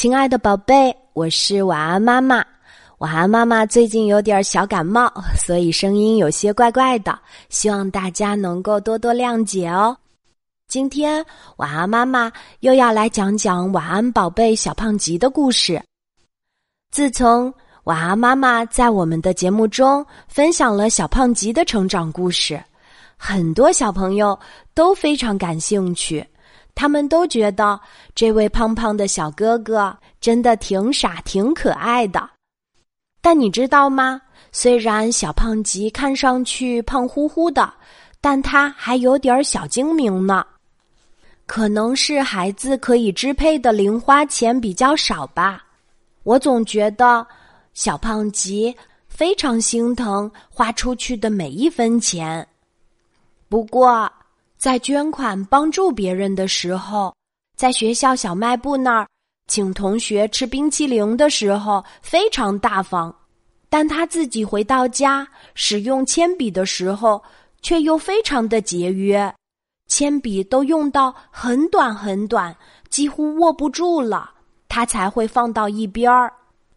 亲爱的宝贝，我是晚安妈妈。晚安妈妈最近有点小感冒，所以声音有些怪怪的，希望大家能够多多谅解哦。今天晚安妈妈又要来讲讲晚安宝贝小胖吉的故事。自从晚安妈妈在我们的节目中分享了小胖吉的成长故事，很多小朋友都非常感兴趣。他们都觉得这位胖胖的小哥哥真的挺傻、挺可爱的。但你知道吗？虽然小胖吉看上去胖乎乎的，但他还有点小精明呢。可能是孩子可以支配的零花钱比较少吧。我总觉得小胖吉非常心疼花出去的每一分钱。不过。在捐款帮助别人的时候，在学校小卖部那儿请同学吃冰淇淋的时候非常大方，但他自己回到家使用铅笔的时候却又非常的节约，铅笔都用到很短很短，几乎握不住了，他才会放到一边儿，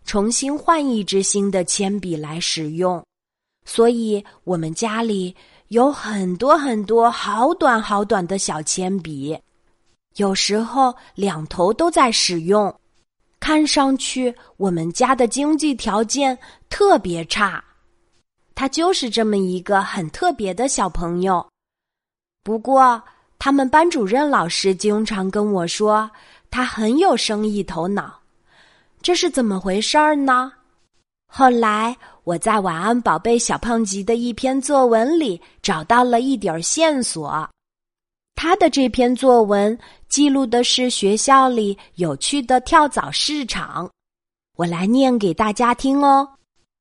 重新换一支新的铅笔来使用。所以，我们家里。有很多很多好短好短的小铅笔，有时候两头都在使用。看上去我们家的经济条件特别差，他就是这么一个很特别的小朋友。不过，他们班主任老师经常跟我说，他很有生意头脑。这是怎么回事儿呢？后来。我在《晚安宝贝小胖吉》的一篇作文里找到了一点线索。他的这篇作文记录的是学校里有趣的跳蚤市场。我来念给大家听哦。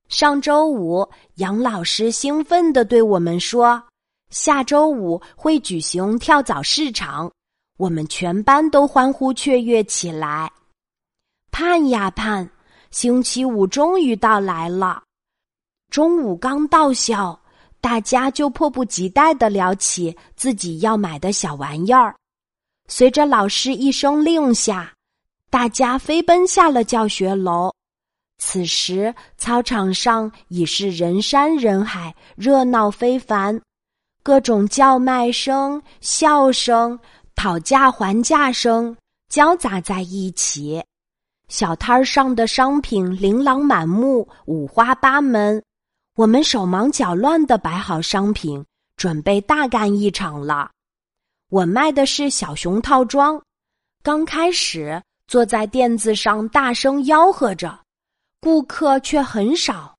上周五，杨老师兴奋地对我们说：“下周五会举行跳蚤市场。”我们全班都欢呼雀跃起来。盼呀盼，星期五终于到来了。中午刚到校，大家就迫不及待的聊起自己要买的小玩意儿。随着老师一声令下，大家飞奔下了教学楼。此时，操场上已是人山人海，热闹非凡，各种叫卖声、笑声、讨价还价声交杂在一起。小摊儿上的商品琳琅满目，五花八门。我们手忙脚乱的摆好商品，准备大干一场了。我卖的是小熊套装，刚开始坐在垫子上大声吆喝着，顾客却很少。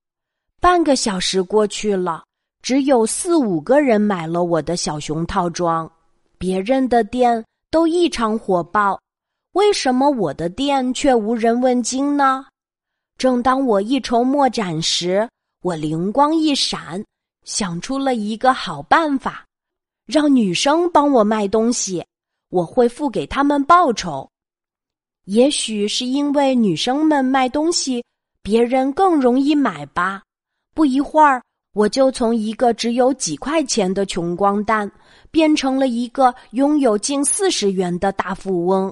半个小时过去了，只有四五个人买了我的小熊套装。别人的店都异常火爆，为什么我的店却无人问津呢？正当我一筹莫展时，我灵光一闪，想出了一个好办法，让女生帮我卖东西，我会付给他们报酬。也许是因为女生们卖东西，别人更容易买吧。不一会儿，我就从一个只有几块钱的穷光蛋，变成了一个拥有近四十元的大富翁。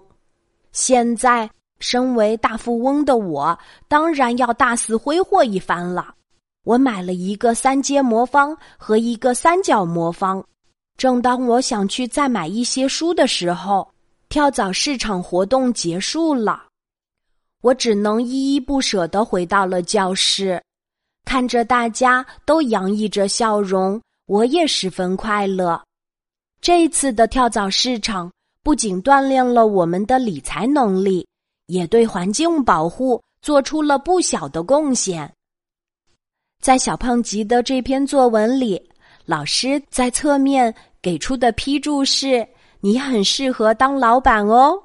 现在，身为大富翁的我，当然要大肆挥霍一番了。我买了一个三阶魔方和一个三角魔方。正当我想去再买一些书的时候，跳蚤市场活动结束了，我只能依依不舍地回到了教室。看着大家都洋溢着笑容，我也十分快乐。这次的跳蚤市场不仅锻炼了我们的理财能力，也对环境保护做出了不小的贡献。在小胖吉的这篇作文里，老师在侧面给出的批注是：“你很适合当老板哦。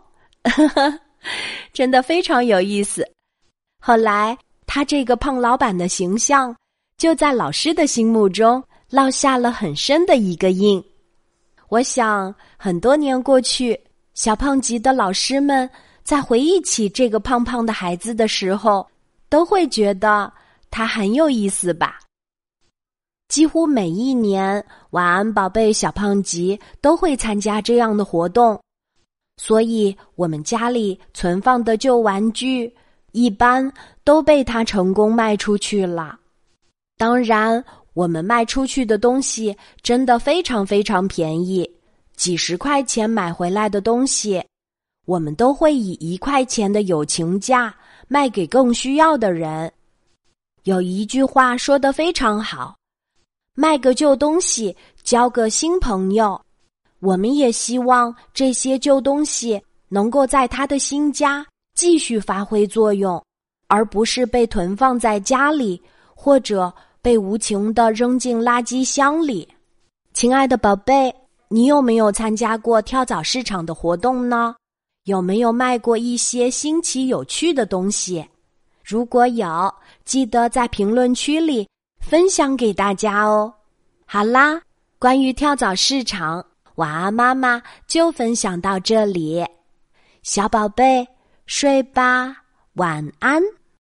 ”真的非常有意思。后来，他这个胖老板的形象就在老师的心目中烙下了很深的一个印。我想，很多年过去，小胖吉的老师们在回忆起这个胖胖的孩子的时候，都会觉得。他很有意思吧？几乎每一年，晚安宝贝小胖吉都会参加这样的活动。所以我们家里存放的旧玩具一般都被他成功卖出去了。当然，我们卖出去的东西真的非常非常便宜，几十块钱买回来的东西，我们都会以一块钱的友情价卖给更需要的人。有一句话说的非常好：“卖个旧东西，交个新朋友。”我们也希望这些旧东西能够在他的新家继续发挥作用，而不是被囤放在家里，或者被无情的扔进垃圾箱里。亲爱的宝贝，你有没有参加过跳蚤市场的活动呢？有没有卖过一些新奇有趣的东西？如果有，记得在评论区里分享给大家哦。好啦，关于跳蚤市场。晚安，妈妈就分享到这里，小宝贝睡吧，晚安。